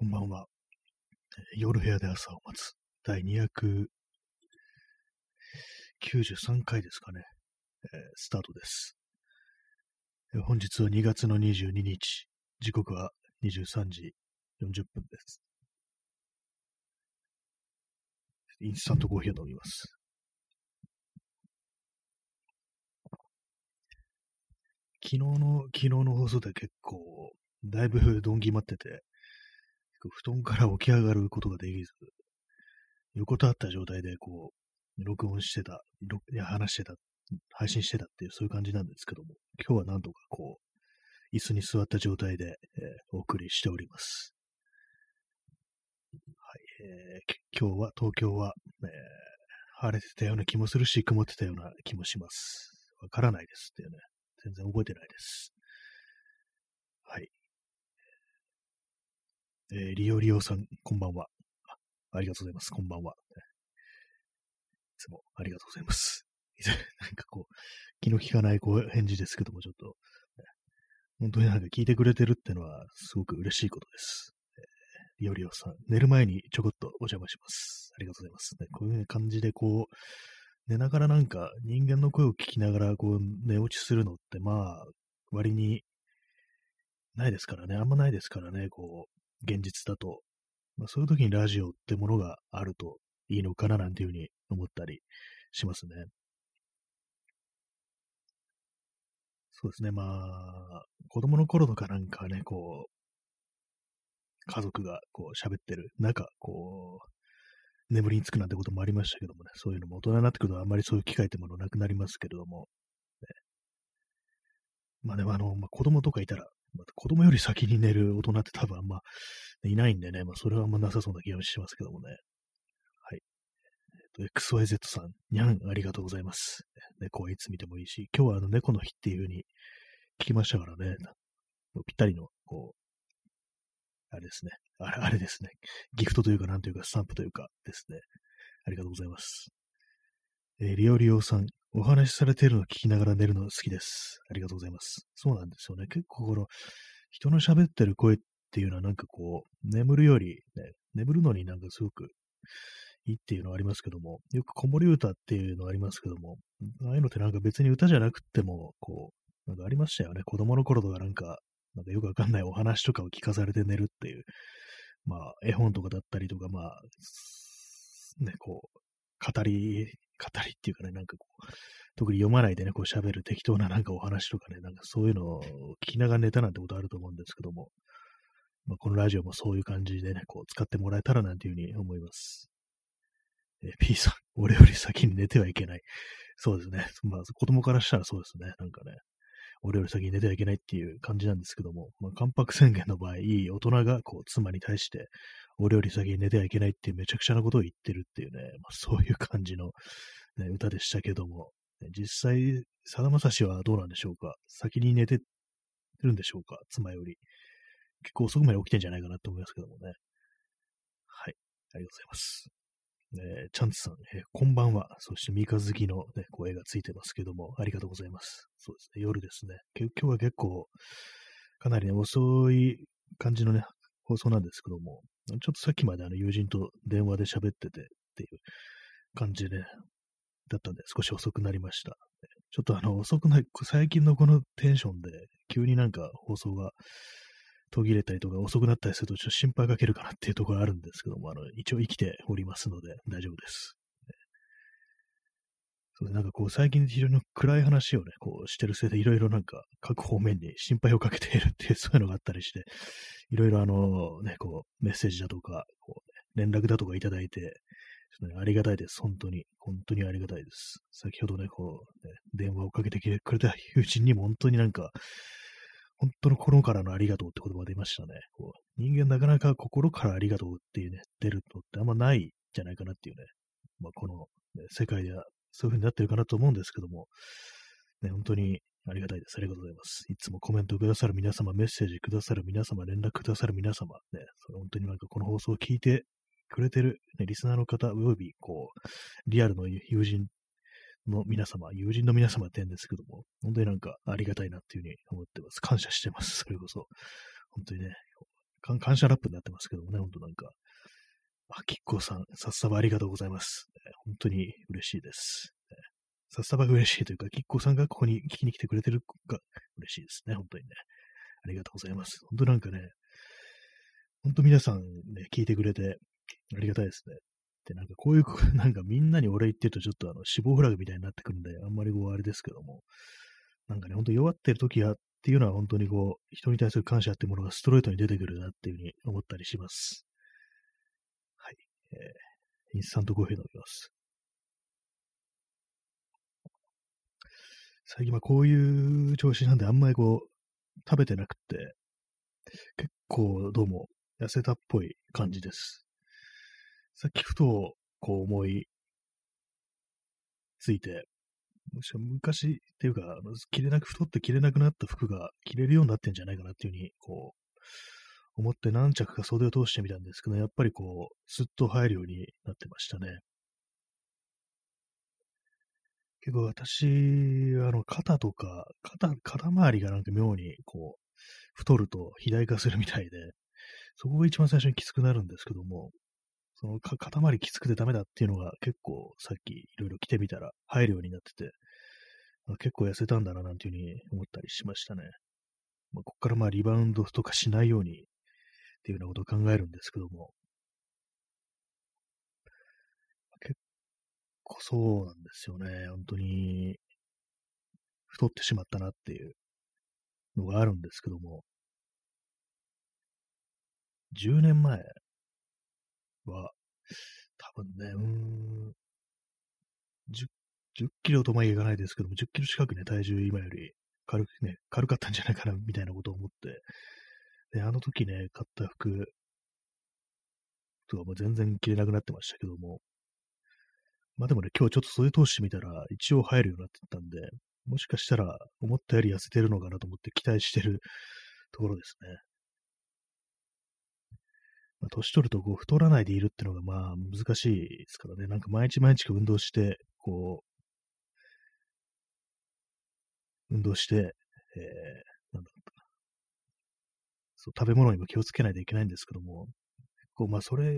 こんばんは。夜部屋で朝を待つ第293回ですかね、えースタートです、え本日は2月の22日、時刻は23時40分です。インスタントコーヒーを飲みます。昨日の、昨日の放送で結構、だいぶどんぎまってて、布団から起き上がることができず、横たわった状態でこう、録音してた、いや話してた、配信してたっていうそういう感じなんですけども、今日はなんとかこう、椅子に座った状態で、えーお送りしております。はい、えー今日は、東京は、えー晴れてたような気もするし、曇ってたような気もします。わからないですっていうね。全然覚えてないです。はい。えーリオリオさん、こんばんは。ありがとうございます。こんばんは。いつもありがとうございます。なんかこう、気の利かないこう返事ですけども、ちょっと、本当になんか聞いてくれてるってのは、すごく嬉しいことです。えリオリオさん、寝る前にちょこっとお邪魔します。ありがとうございます。ね、こういう感じでこう、寝ながらなんか人間の声を聞きながらこう寝落ちするのってまあ割にないですからね。あんまないですからね。こう、現実だと。まあ、そういう時にラジオってものがあるといいのかななんていうふうに思ったりしますね。そうですね。まあ、子供の頃とかなんかね、こう、家族がこう喋ってる中、こう、眠りにつくなんてこともありましたけどもね、そういうのも大人になってくるとあんまりそういう機会ってものなくなりますけれども、ね、まあでもあの、まあ、子供とかいたら、まあ、子供より先に寝る大人って多分あんまいないんでね、まあそれはあんまなさそうな気がしますけどもね。はい。えっと、XYZ さん、にゃん、ありがとうございます。猫はいつ見てもいいし、今日はあの猫の日っていう風に聞きましたからね、ぴったりの、こう、あれですね。あれ、あれですね。ギフトというか、なんというか、スタンプというかですね。ありがとうございます。えーリオリオさん、お話しされているのを聞きながら寝るの好きです。ありがとうございます。そうなんですよね。結構この、人の喋ってる声っていうのはなんかこう、眠るより、ね、眠るのになんかすごくいいっていうのはありますけども、よく子守歌っていうのはありますけども、ああいうのってなんか別に歌じゃなくても、こう、なんかありましたよね。子供の頃とかなんか、なんかよくわかんないお話とかを聞かされて寝るっていう、まあ、絵本とかだったりとか、まあ、ね、こう、語り、語りっていうかね、なんかこう、特に読まないでね、こう喋る適当ななんかお話とかね、なんかそういうのを聞きながら寝たなんてことあると思うんですけども、まあ、このラジオもそういう感じでね、こう使ってもらえたらなんていうふうに思います。えー P さん、俺より先に寝てはいけない。そうですね。まあ、子供からしたらそうですね。なんかね、俺より先に寝てはいけないっていう感じなんですけども、まあ、関白宣言の場合、いい大人がこう妻に対して、俺より先に寝てはいけないっていうめちゃくちゃなことを言ってるっていうね、まあ、そういう感じの、ね、歌でしたけども、実際、さだまさしはどうなんでしょうか？先に寝てるんでしょうか？妻より。結構遅くまで起きてんじゃないかなと思いますけどもね。はい。ありがとうございます。えーチャンツさん、えーこんばんは。そして、三日月の、ね、声がついてますけども、ありがとうございます。そうですね、夜ですね。今日は結構、かなりね、遅い感じのね、放送なんですけども、ちょっとさっきまであの友人と電話で喋っててっていう感じで、だったんで少し遅くなりました。ちょっとあの、遅くない、最近のこのテンションで、急になんか放送が途切れたりとか遅くなったりするとちょっと心配かけるかなっていうところがあるんですけども、あの、一応生きておりますので大丈夫です。そうなんかこう最近非常に暗い話をね、こうしてるせいでいろいろなんか各方面に心配をかけているっていう そういうのがあったりして、いろいろあのね、こうメッセージだとか、こうね、連絡だとかいただいて、ちょっとねありがたいです。本当に。本当にありがたいです。先ほどね、こう、ね、電話をかけてくれた友人にも本当になんか、本当の心からのありがとうって言葉出ましたね。こう人間なかなか心からありがとうっていうね、出るのってあんまないじゃないかなっていうね。まあ、この、ね、世界ではそういう風になってるかなと思うんですけども、ね、本当にありがたいです。ありがとうございます。いつもコメントくださる皆様、メッセージくださる皆様、連絡くださる皆様、ね、それ本当になんかこの放送を聞いてくれてる、ね、リスナーの方、および、こう、リアルの友人の皆様、友人の皆様ってんですけども、本当になんかありがたいなっていうふうに思ってます。感謝してます。それこそ。本当にね、感謝ラップになってますけどもね、ほんとなんか、あ、キッコーさん、さっさばありがとうございます。本当に嬉しいです。さっさばが嬉しいというか、キッコーさんがここに聞きに来てくれてるが嬉しいですね、本当にね。ありがとうございます。本当なんかね、本当皆さんね、聞いてくれてありがたいですね。なんかこういう、なんかみんなに俺言ってるとちょっとあの死亡フラグみたいになってくるんで、あんまりこうあれですけども、なんかね、ほんと弱ってる時やっていうのは本当にこう、人に対する感謝っていうものがストレートに出てくるなっていうふうに思ったりします。はい。えー、インスタントコーヒー飲みます。最近はこういう調子なんであんまりこう、食べてなくて、結構どうも痩せたっぽい感じです。さっきふとこう思いついて、むしろ昔っていうか、着れなく、太って着れなくなった服が着れるようになってんじゃないかなっていうふうに、こう、思って何着か袖を通してみたんですけど、やっぱりこう、スッと入るようになってましたね。結構私、あの、肩とか、肩、肩周りがなんか妙に、こう、太ると肥大化するみたいで、そこが一番最初にきつくなるんですけども、その肩周りきつくてダメだっていうのが結構さっきいろいろ着てみたら入るようになってて、結構痩せたんだななんていうふうに思ったりしましたね。まあ、ここからまあリバウンドとかしないようにっていうようなことを考えるんですけども、結構そうなんですよね。本当に太ってしまったなっていうのがあるんですけども、10年前は、多分ね、うん、10, 10キロとまいかないですけども、10キロ近くね、体重今より軽くね、軽かったんじゃないかな、みたいなことを思って、で、あの時ね、買った服とかもう全然着れなくなってましたけども、まあでもね、今日ちょっと袖通してみたら、一応入るようになってたんで、もしかしたら思ったより痩せてるのかなと思って期待してるところですね。まあ、年取るとこう太らないでいるっていうのがまあ難しいですからね。なんか毎日毎日運動して、こう、運動して、えー、なんだろうそう、食べ物にも気をつけないといけないんですけども、こう、まあそれ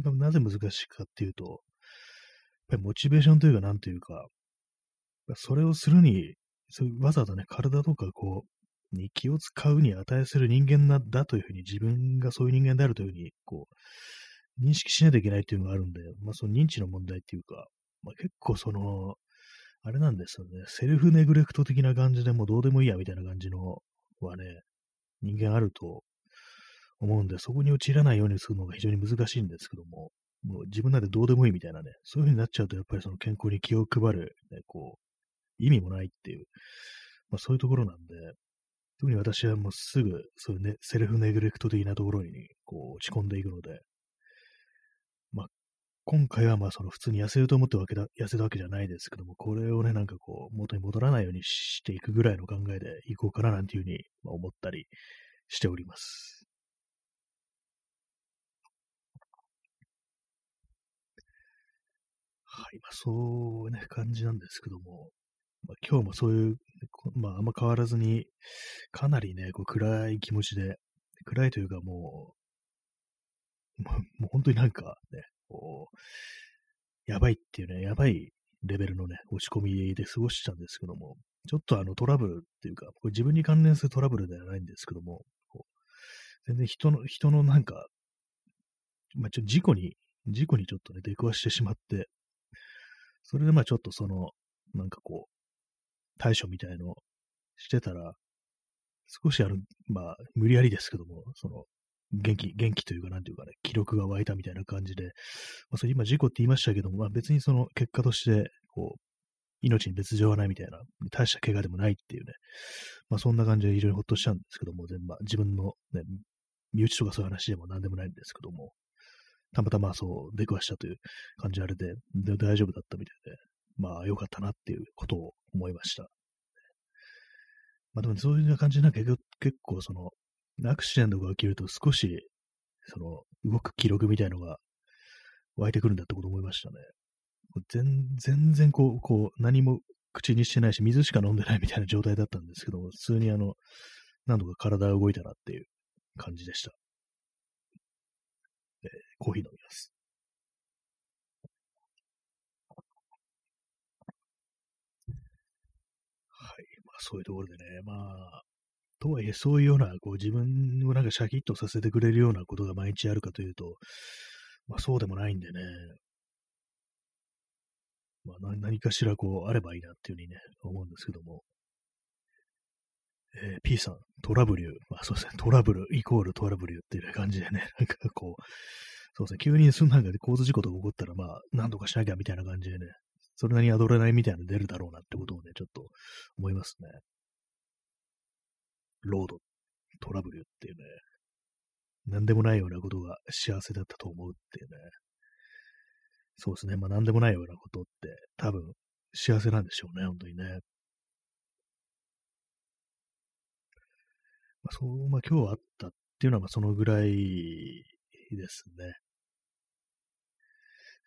がなぜ難しいかっていうと、やっぱりモチベーションというか、なんというか、それをするに、わざわざね、体とかこう、に気を使うに値する人間なんだというふうに、自分がそういう人間であるというふうに、こう、認識しないといけないというのがあるんで、まあその認知の問題っていうか、まあ結構その、あれなんですよね、セルフネグレクト的な感じでもうどうでもいいやみたいな感じのはね、人間あると思うんで、そこに陥らないようにするのが非常に難しいんですけども、もう自分なんでどうでもいいみたいなね、そういう風になっちゃうと、やっぱりその健康に気を配る、ね、こう、意味もないっていう、まあそういうところなんで、特に私はもうすぐ、そういうね、セルフネグレクト的なところに、こう、落ち込んでいくので、まあ、今回はまあ、その普通に痩せると思ってわけだ、痩せたわけじゃないですけども、これをね、なんかこう、元に戻らないようにしていくぐらいの考えでいこうかななんていうふうにまあ思ったりしております。はい、まあ、そうね、感じなんですけども、まあ、今日もそういう、まあ、あんま変わらずに、かなりね、こう暗い気持ちで、暗いというかもう、もう本当になんかね、こう、やばいっていうね、やばいレベルのね、落ち込みで過ごしたんですけども、ちょっとあのトラブルっていうか、これ自分に関連するトラブルではないんですけども、全然人の、人のなんか、まあ、ちょっと事故に、事故にちょっとね、出くわしてしまって、それでまあちょっとその、なんかこう、対処みたいのしてたら、少しあの、まあ、無理やりですけども、その、元気、元気というか、なんていうかね、記録が湧いたみたいな感じで、まあ、それ今事故って言いましたけども、まあ別にその結果として、こう、命に別状はないみたいな、大した怪我でもないっていうね、まあそんな感じで非常にほっとしたんですけども、全部、自分のね、身内とかそういう話でも何でもないんですけども、たまたまそう出くわしたという感じあれで、で大丈夫だったみたいで、まあ良かったなっていうことを思いました。まあでもそういう感じなんか結構その、アクシデントが起きると少し、その、動く記録みたいのが湧いてくるんだってこと思いましたね。全全然こう、こう、何も口にしてないし、水しか飲んでないみたいな状態だったんですけども、普通にあの、何度か体が動いたなっていう感じでした。えコーヒー飲みます。はい。まあ、そういうところでね、まあ、とはいえ、そういうような、こう、自分をなんかシャキッとさせてくれるようなことが毎日あるかというと、まあ、そうでもないんでね、まあ、何かしらこう、あればいいなっていうふうにね、思うんですけども。えー、P さん、トラブル、まあそうですね、トラブルイコールトラブルっていう感じでね、なんかこう、そうですね、急にそんなんかで交通事故とか起こったら、まあ、なんとかしなきゃみたいな感じでね、それなりにアドレナリンみたいなの出るだろうなってことをね、ちょっと思いますね。ロード、トラブルっていうね、なんでもないようなことが幸せだったと思うっていうね、そうですね、まあなんでもないようなことって多分幸せなんでしょうね、本当にね。まあ、そう、まあ今日あったっていうのはまあそのぐらいですね。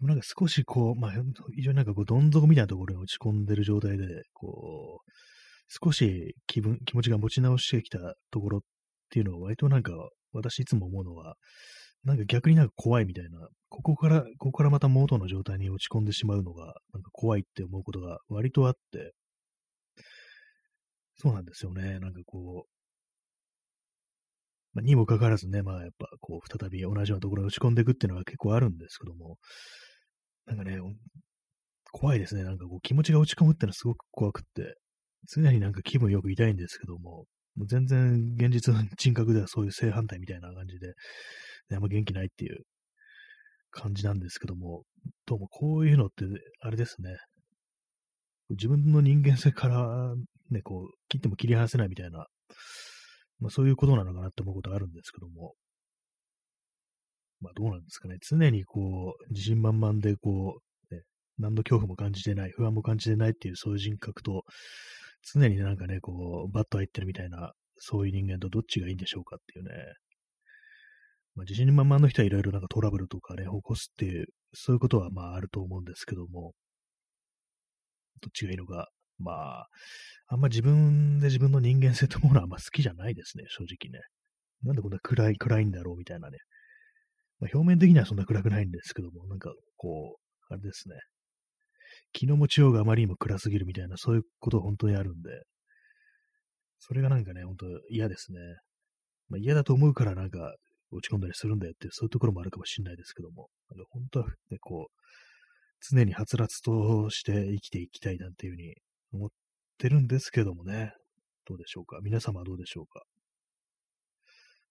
なんか少しこう、まあ非常になんかこうどん底みたいなところに落ち込んでる状態で、こう、少し気分、気持ちが持ち直してきたところっていうのは割となんか私いつも思うのは、なんか逆になんか怖いみたいな、ここから、ここからまた元の状態に落ち込んでしまうのが、なんか怖いって思うことが割とあって、そうなんですよね。なんかこう、まあ、にもかかわらずね、まあやっぱこう、再び同じようなところに落ち込んでいくっていうのは結構あるんですけども、なんかね、怖いですね。なんかこう、気持ちが落ち込むってのはすごく怖くって、常になんか気分よく痛いんですけども、もう全然現実の人格ではそういう正反対みたいな感じで、ね、あんま元気ないっていう感じなんですけども、どうもこういうのって、あれですね、自分の人間性からね、こう、切っても切り離せないみたいな、まあそういうことなのかなって思うことがあるんですけども、まあどうなんですかね、常にこう、自信満々でこう、ね、何の恐怖も感じてない、不安も感じてないっていうそういう人格と、常になんかね、こう、バット入ってるみたいな、そういう人間とどっちがいいんでしょうかっていうね。まあ、自信満々の人はいろいろなんかトラブルとかね、起こすっていう、そういうことはまああると思うんですけども、どっちがいいのか、まあ、あんま自分で自分の人間性と思うのはあんま好きじゃないですね、正直ね。なんでこんな暗い、暗いんだろうみたいなね。まあ、表面的にはそんな暗くないんですけども、なんかこう、あれですね。気の持ちようがあまりにも暗すぎるみたいな、そういうこと本当にあるんで、それがなんかね、本当嫌ですね。まあ、嫌だと思うからなんか落ち込んだりするんだよっていう、そういうところもあるかもしれないですけども、なんか本当はね、こう、常にはつらつとして生きていきたいなんていうふうに思ってるんですけどもね、どうでしょうか。皆様はどうでしょうか。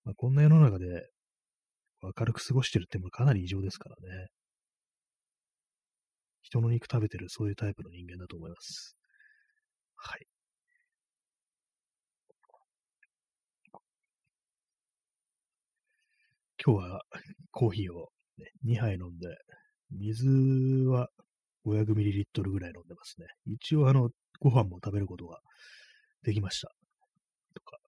まあ、こんな世の中で明るく過ごしてるってもかなり異常ですからね。人の肉食べてる、そういうタイプの人間だと思います。はい。今日はコーヒーを、ね、2杯飲んで、水は 500ml ぐらい飲んでますね。一応、あの、ご飯も食べることができました。とか。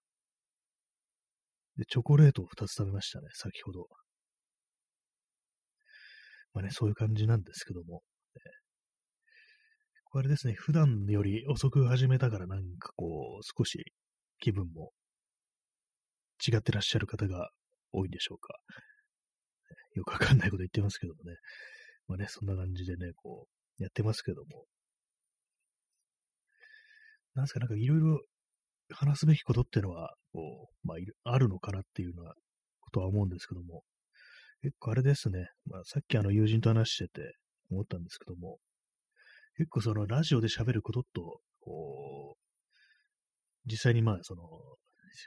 で、チョコレートを2つ食べましたね、先ほど。まあね、そういう感じなんですけども。あれですね、普段より遅く始めたからなんかこう、少し気分も違ってらっしゃる方が多いんでしょうか。よくわかんないこと言ってますけどもね。まあね、そんな感じでね、こう、やってますけども。なんすか、なんかいろいろ話すべきことっていうのは、こう、まあ、あるのかなっていうようなことは思うんですけども、結構あれですね、まあ、さっきあの友人と話してて思ったんですけども、結構そのラジオで喋ることと、こう、実際にまあその、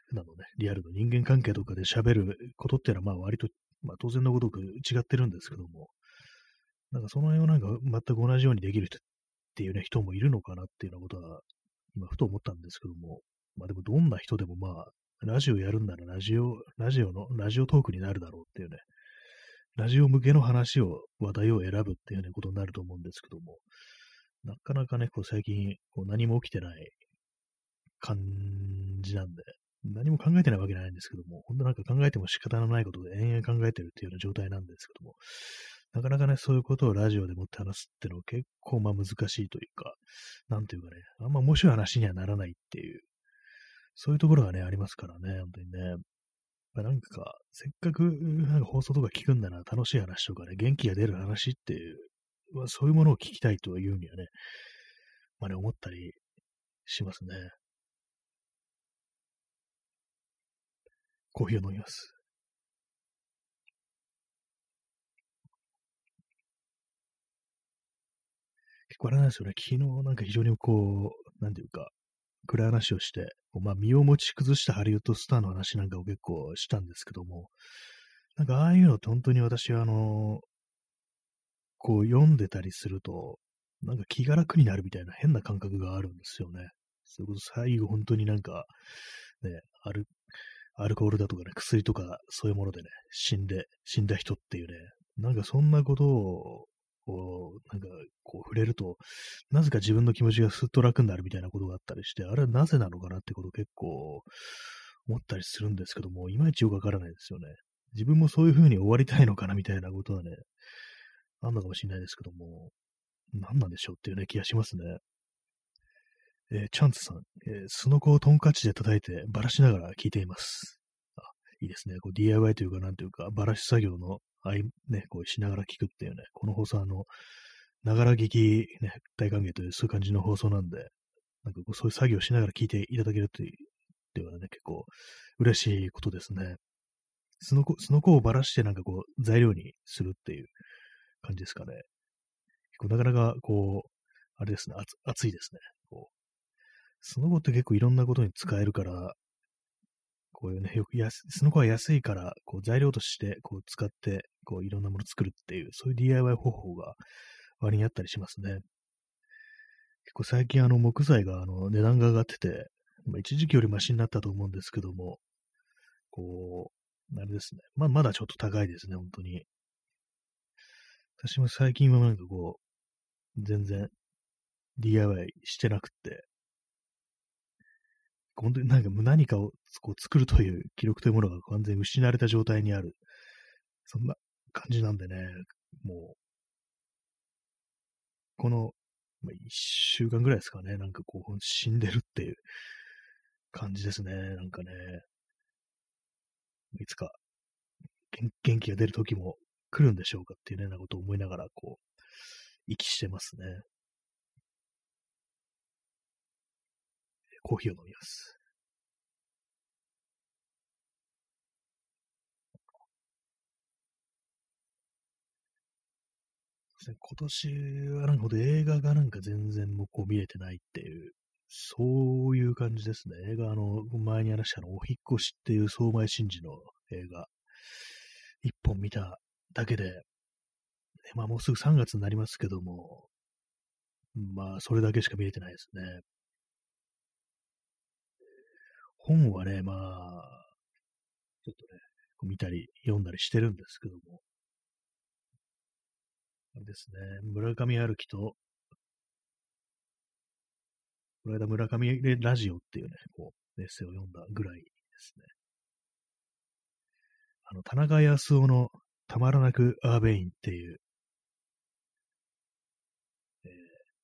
普段のね、リアルの人間関係とかで喋ることっていうのはまあ割と、まあ当然のごとく違ってるんですけども、なんかその辺をなんか全く同じようにできる人っていうね、人もいるのかなっていうようなことは、今ふと思ったんですけども、まあでもどんな人でもまあ、ラジオやるんならラジオ、ラジオの、ラジオトークになるだろうっていうね、ラジオ向けの話を、話題を選ぶっていうね、ことになると思うんですけども、なかなかね、こう最近こう何も起きてない感じなんで、何も考えてないわけじゃないんですけども、本当なんか考えても仕方のないことで延々考えてるっていうような状態なんですけども、なかなかね、そういうことをラジオでもって話すっていうのは結構まあ難しいというか、なんていうかね、あんま面白い話にはならないっていう、そういうところがね、ありますからね、本当にね。ぱなんか、せっかくなんか放送とか聞くんだな、楽しい話とかね、元気が出る話っていう、まあ、そういうものを聞きたいというにはね、まあね、思ったりしますね。コーヒーを飲みます。結構あれなんですよね、昨日なんか非常にこう、なんていうか、暗い話をして、まあ、身を持ち崩したハリウッドスターの話なんかを結構したんですけども、なんかああいうのって本当に私はあの、こう読んでたりすると、なんか気が楽になるみたいな変な感覚があるんですよね。それこそ最後本当になんか、ね、アル、アルコールだとかね、薬とかそういうものでね、死んで、死んだ人っていうね、なんかそんなことを、なんか、こう触れると、なぜか自分の気持ちがすっと楽になるみたいなことがあったりして、あれはなぜなのかなってことを結構思ったりするんですけども、いまいちよくわからないですよね。自分もそういう風に終わりたいのかなみたいなことはね、あんのかもしれないですけども、何なんでしょうっていうね、気がしますね。えー、チャンツさん、えー、スノコをトンカチで叩いてばらしながら聞いています。あ、いいですね。こう DIY というか、なんというか、ばらし作業のあい、ね、こうしながら聞くっていうね、この放送あの、ながら聞き、ね、大歓迎というそういう感じの放送なんで、なんかこうそういう作業しながら聞いていただけるという、っていうのはね、結構嬉しいことですね。その子、その子をばらしてなんかこう材料にするっていう感じですかね。結構なかなかこう、あれですね、熱いですね。こうその後って結構いろんなことに使えるから、こういうね、よく、その子は安いから、こう材料としてこう使って、こういろんなもの作るっていう、そういう DIY 方法が割にあったりしますね。結構最近あの木材があの値段が上がってて、まあ、一時期よりマシになったと思うんですけども、こう、あれですね。まあ、まだちょっと高いですね、本当に。私も最近はなんかこう、全然 DIY してなくって、本当になんか何かをこう作るという記録というものが完全に失われた状態にある。そんな感じなんでね、もう、この、まあ、一週間ぐらいですかね、なんかこう、死んでるっていう感じですね、なんかね。いつか元気が出る時も来るんでしょうかっていうね、なことを思いながら、こう、息してますね。コーヒーを飲みます。今年はなんかほど映画がなんか全然もうこう見れてないっていう、そういう感じですね。映画、あの、前に話したの、お引越しっていう相前真司の映画、一本見ただけで、ね、まあもうすぐ3月になりますけども、まあそれだけしか見れてないですね。本はね、まあ、ちょっとね、見たり読んだりしてるんですけども、あれですね、村上春樹と、この間村上でラジオっていうね、こう、エッセイを読んだぐらいですね。あの、田中康夫のたまらなくアーベインっていう、えー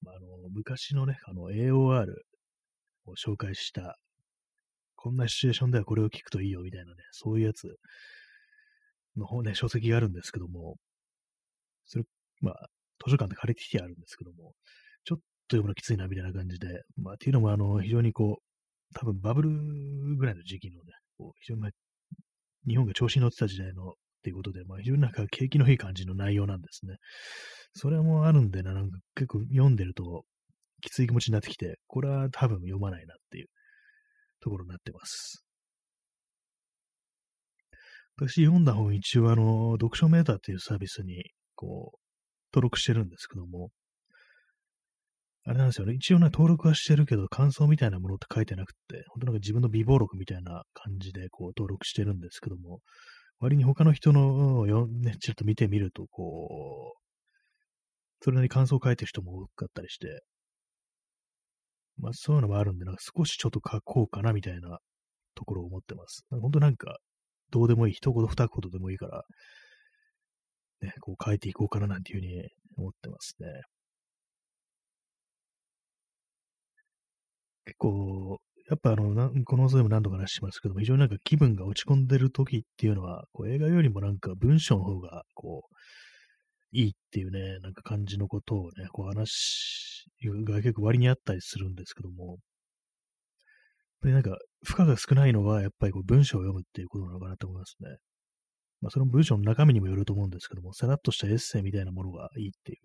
まあ、あの昔のね、あの AOR を紹介したこんなシチュエーションではこれを聞くといいよみたいなね、そういうやつの方ね、書籍があるんですけども、それ、まあ、図書館で借りてきてあるんですけども、ちょっと読むのきついなみたいな感じで、まあ、っていうのも、あの、非常にこう、多分バブルぐらいの時期のね、こう非常に、日本が調子に乗ってた時代のっていうことで、まあ、非常になんか景気のいい感じの内容なんですね。それもあるんでな、なんか結構読んでると、きつい気持ちになってきて、これは多分読まないなっていうところになってます。私読んだ本一応あの、読書メーターっていうサービスに、こう、登録してるんですけども、あれなんですよね。一応ね、登録はしてるけど、感想みたいなものって書いてなくて、本当なんか自分の微暴録みたいな感じで、こう、登録してるんですけども、割に他の人のを、ね、ちょっと見てみると、こう、それなりに感想を書いてる人も多かったりして、まあそういうのもあるんで、なんか少しちょっと書こうかなみたいなところを思ってます。本当なんか、どうでもいい、一言二言でもいいから、ね、こう書いていこうかななんていうふうに思ってますね。結構、やっぱあの、なこの放送でも何度か話しますけども、非常になんか気分が落ち込んでる時っていうのは、こう映画よりもなんか文章の方が、こう、いいっていうね、なんか感じのことをね、こう話が結構割にあったりするんですけども、やっぱりなんか負荷が少ないのは、やっぱりこう文章を読むっていうことなのかなと思いますね。まあ、その文章の中身にもよると思うんですけども、さらっとしたエッセイみたいなものがいいっていう、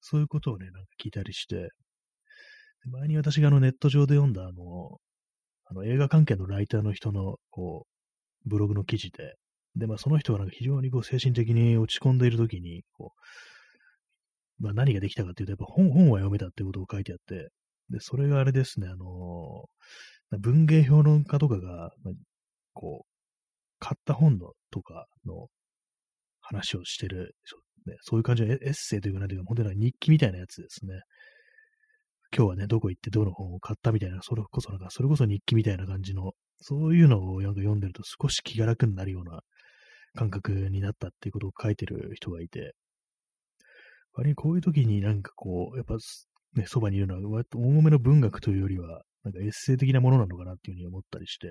そういうことをね、なんか聞いたりして、前に私があのネット上で読んだあの、あの映画関係のライターの人のこう、ブログの記事で、で、まあその人はなんか非常にこう精神的に落ち込んでいるときに、こう、まあ何ができたかっていうと、やっぱ本本は読めたってことを書いてあって、で、それがあれですね、あの文芸評論家とかが、こう、買った本のとかの話をしてる、ね、そういう感じのエッセイというか、なんていうか、本当に日記みたいなやつですね。今日はね、どこ行ってどの本を買ったみたいな、それこそなんか、それこそ日記みたいな感じの、そういうのを読んでると少し気が楽になるような感覚になったっていうことを書いてる人がいて、割にこういう時になんかこう、やっぱね、そばにいるのは、割と重めの文学というよりは、なんかエッセイ的なものなのかなっていうふうに思ったりして、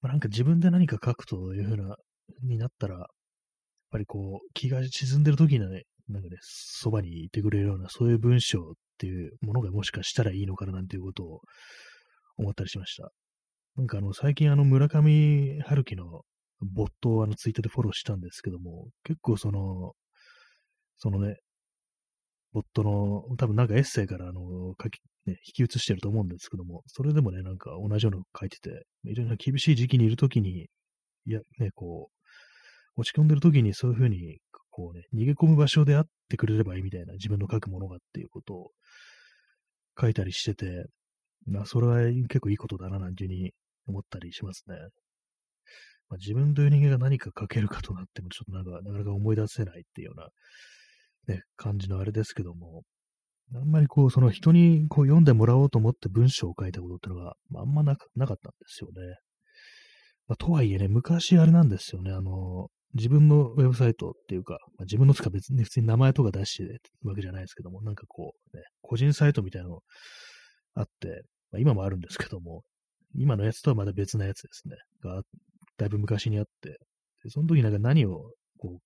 まあ、なんか自分で何か書くというふうな、になったら、やっぱりこう、気が沈んでる時にね、なんかね、そばにいてくれるような、そういう文章っていうものがもしかしたらいいのかななんていうことを思ったりしました。なんかあの、最近あの、村上春樹のボットをあの、ツイッターでフォローしたんですけども、結構その、そのね、ボットの、多分なんかエッセイからあの、書き、ね、引き写してると思うんですけども、それでもね、なんか同じようなの書いてて、非常に厳しい時期にいるときに、いや、ね、こう、落ち込んでるときにそういうふうに、こうね、逃げ込む場所であってくれればいいみたいな、自分の書くものがっていうことを書いたりしてて、まあ、それは結構いいことだな、なんていうふうに思ったりしますね。まあ、自分という人間が何か書けるかとなっても、ちょっとなんか、なかなか思い出せないっていうような、ね、感じのあれですけども、あんまりこう、その人にこう読んでもらおうと思って文章を書いたことってのが、まあ、あんまなかったんですよね。まあ、とはいえね、昔あれなんですよね、あの、自分のウェブサイトっていうか、まあ、自分のつか別に普通に名前とか出してるわけじゃないですけども、なんかこう、ね、個人サイトみたいなのあって、まあ、今もあるんですけども、今のやつとはまた別なやつですね、が、だいぶ昔にあって、その時なんか何をこう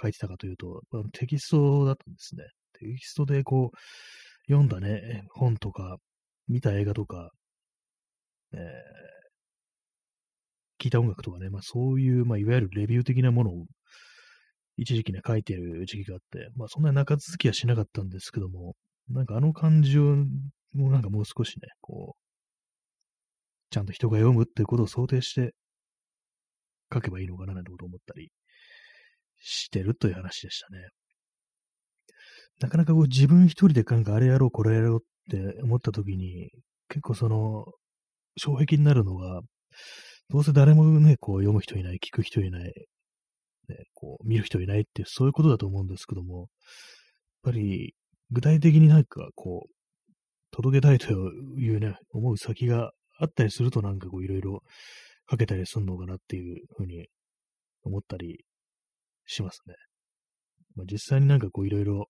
書いてたかというと、テキストだったんですね。テキストでこう、読んだね、本とか、見た映画とか、えー、聞いた音楽とかね、まあそういう、まあいわゆるレビュー的なものを一時期ね、書いてる時期があって、まあそんな中続きはしなかったんですけども、なんかあの感じを、もうなんかもう少しね、こう、ちゃんと人が読むっていうことを想定して書けばいいのかななんてことを思ったりしてるという話でしたね。なかなかこう自分一人でなんかあれやろう、これやろうって思った時に、結構その、障壁になるのが、どうせ誰もね、こう読む人いない、聞く人いない、ね、こう見る人いないってそういうことだと思うんですけども、やっぱり具体的になんかこう、届けたいというね、思う先があったりするとなんかこういろいろかけたりするのかなっていうふうに思ったりしますね。まあ、実際になんかこういろいろ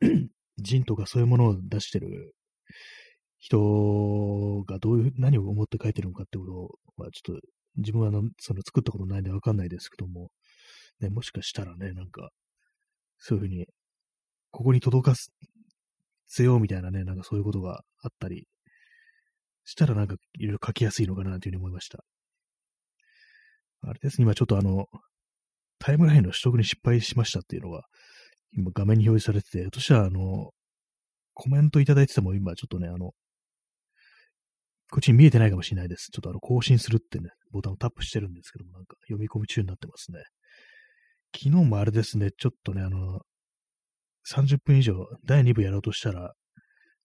人とかそういうものを出してる人がどういう、何を思って書いてるのかってことを、まあ、ちょっと自分はその作ったことないんでわかんないですけども、ね、もしかしたらね、なんか、そういうふうに、ここに届かすせようみたいなね、なんかそういうことがあったりしたらなんかいろいろ書きやすいのかなというふうに思いました。あれですね、今ちょっとあの、タイムラインの取得に失敗しましたっていうのが、今画面に表示されてて、としてはあの、コメントいただいてても今ちょっとね、あの、こっちに見えてないかもしれないです。ちょっとあの、更新するってね、ボタンをタップしてるんですけども、なんか読み込み中になってますね。昨日もあれですね、ちょっとね、あの、30分以上、第2部やろうとしたら、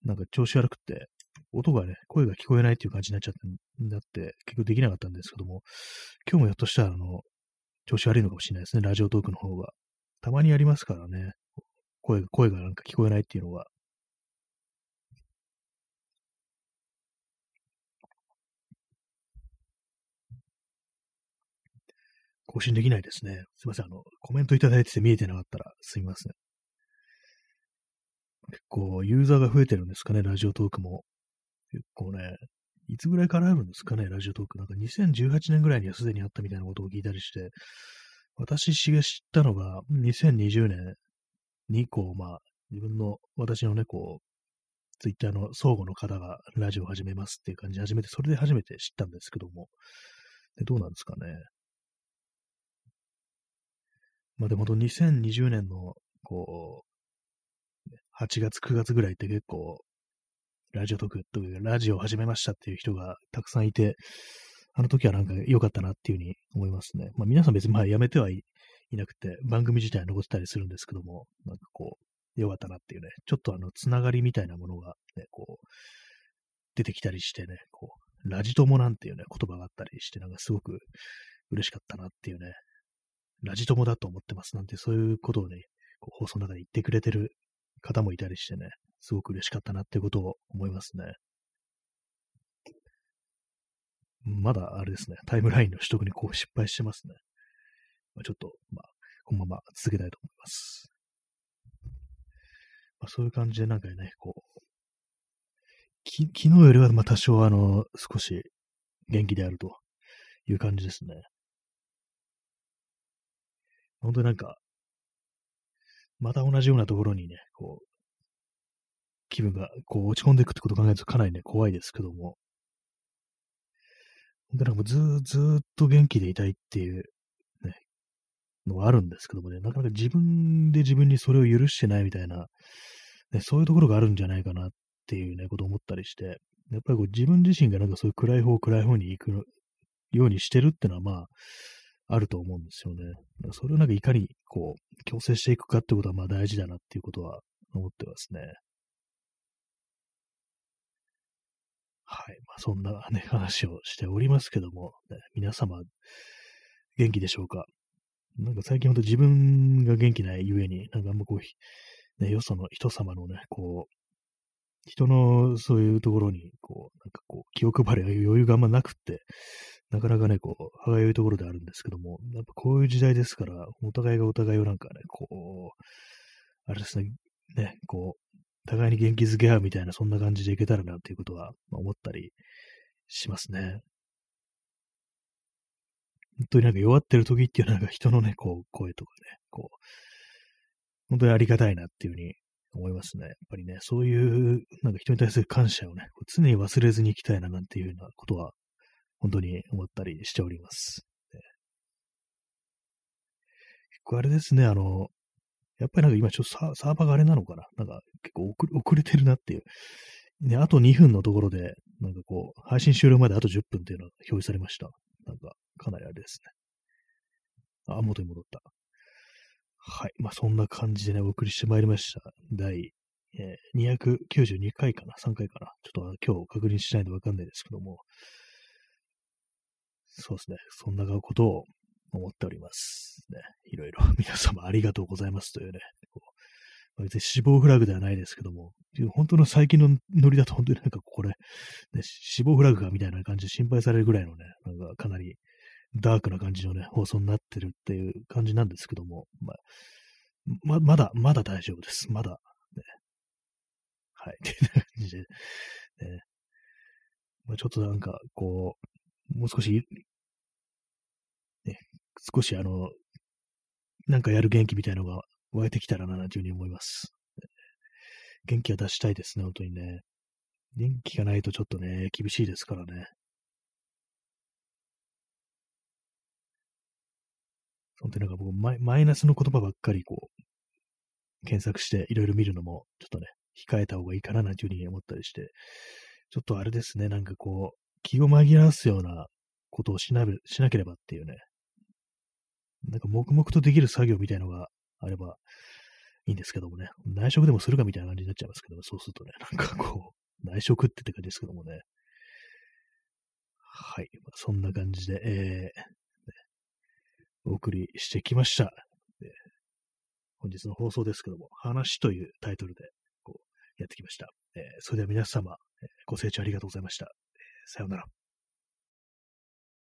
なんか調子悪くて、音がね、声が聞こえないっていう感じになっちゃって、なって、結局できなかったんですけども、今日もひょっとしたら、あの、調子悪いのかもしれないですね、ラジオトークの方が。たまにありますからね、声が、声がなんか聞こえないっていうのが。更新できないですね。すいません。あの、コメントいただいてて見えてなかったらすみません。結構ユーザーが増えてるんですかね、ラジオトークも。結構ね、いつぐらいからあるんですかね、ラジオトーク。なんか2018年ぐらいにはすでにあったみたいなことを聞いたりして、私が知ったのが2020年に、こう、まあ、自分の、私のね、こう、ツイッターの相互の方がラジオを始めますっていう感じで始めて、それで初めて知ったんですけども、でどうなんですかね。まあでも本当2020年の、こう、8月、9月ぐらいって結構、ラジオトークという、ラジオを始めましたっていう人がたくさんいて、あの時はなんか良かったなっていうふうに思いますね。まあ皆さん別にまあやめてはいなくて、番組自体は残ってたりするんですけども、なんかこう、良かったなっていうね、ちょっとあの、つながりみたいなものがね、こう、出てきたりしてね、こう、ラジ友なんていうね、言葉があったりして、なんかすごく嬉しかったなっていうね、ラジ友だと思ってますなんて、そういうことをね、こう放送の中で言ってくれてる方もいたりしてね、すごく嬉しかったなっていうことを思いますね。まだあれですね、タイムラインの取得にこう失敗してますね。まあ、ちょっと、まあ、このまま続けたいと思います。まあ、そういう感じでなんかね、こう、き昨日よりはまあ多少あの、少し元気であるという感じですね。本当になんか、また同じようなところにね、こう、気分がこう落ち込んでいくってことを考えるとかなりね、怖いですけども、本当なんかもうずずっと元気でいたいっていう、ね、のはあるんですけどもね、なかなか自分で自分にそれを許してないみたいな、ね、そういうところがあるんじゃないかなっていうね、ことを思ったりして、やっぱりこう自分自身がなんかそういう暗い方、暗い方に行くようにしてるってのはまあ、あると思うんですよね。それをなんかいかにこう、強制していくかってことはまあ大事だなっていうことは思ってますね。はい。まあ、そんなね、話をしておりますけども、ね、皆様、元気でしょうか？なんか最近ほんと自分が元気ないゆえに、なんかあんまこう、ね、よその人様のね、こう、人のそういうところに、こう、なんかこう、気を配り余裕があんまなくって、なかなかね、こう、歯がゆいところであるんですけども、やっぱこういう時代ですから、お互いがお互いをなんかね、こう、あれですね、ね、こう、互いに元気づけ合うみたいな、そんな感じでいけたらなということはま思ったりしますね。本当になんか弱ってる時っていうのはなんか人のね、こう、声とかね、こう、本当にありがたいなっていうふうに思いますね。やっぱりね、そういう、なんか人に対する感謝をね、常に忘れずにいきたいななんていうようなことは、本当に思ったりしております。結構あれですね、あの、やっぱりなんか今ちょっとサーバーがあれなのかな？なんか結構遅れてるなっていう。ね、あと2分のところで、なんかこう、配信終了まであと10分っていうのが表示されました。なんか、かなりあれですね。あ、元に戻った。はい。まあ、そんな感じでね、お送りしてまいりました。第、えー、292回かな ?3 回かな？ちょっと今日確認しないとわかんないですけども。そうですね。そんなことを思っております。ね。いろいろ 皆様ありがとうございますというね。こう別に死亡フラグではないですけども、本当の最近のノリだと本当になんかこれ、ね、死亡フラグかみたいな感じで心配されるぐらいのね、なんかかなりダークな感じのね、放送になってるっていう感じなんですけども、まあ、ま、まだ、まだ大丈夫です。まだ、ね。はい。っていう感じで、ね。まあ、ちょっとなんか、こう、もう少し、少しあの、なんかやる元気みたいなのが湧いてきたらな、というふうに思います。元気は出したいですね、本当にね。元気がないとちょっとね、厳しいですからね。本当になんか僕マ、マイナスの言葉ばっかりこう、検索していろいろ見るのも、ちょっとね、控えた方がいいかな、なんていうふうに思ったりして、ちょっとあれですね、なんかこう、気を紛らわすようなことをしなしなければっていうね、なんか黙々とできる作業みたいのがあればいいんですけどもね、内職でもするかみたいな感じになっちゃいますけども、そうするとね、なんかこう、内職ってって感じですけどもね。はい。まあ、そんな感じで、えー、お送りしてきました。本日の放送ですけども、話というタイトルでこうやってきました。えー、それでは皆様え、ご清聴ありがとうございました。えー、さようなら。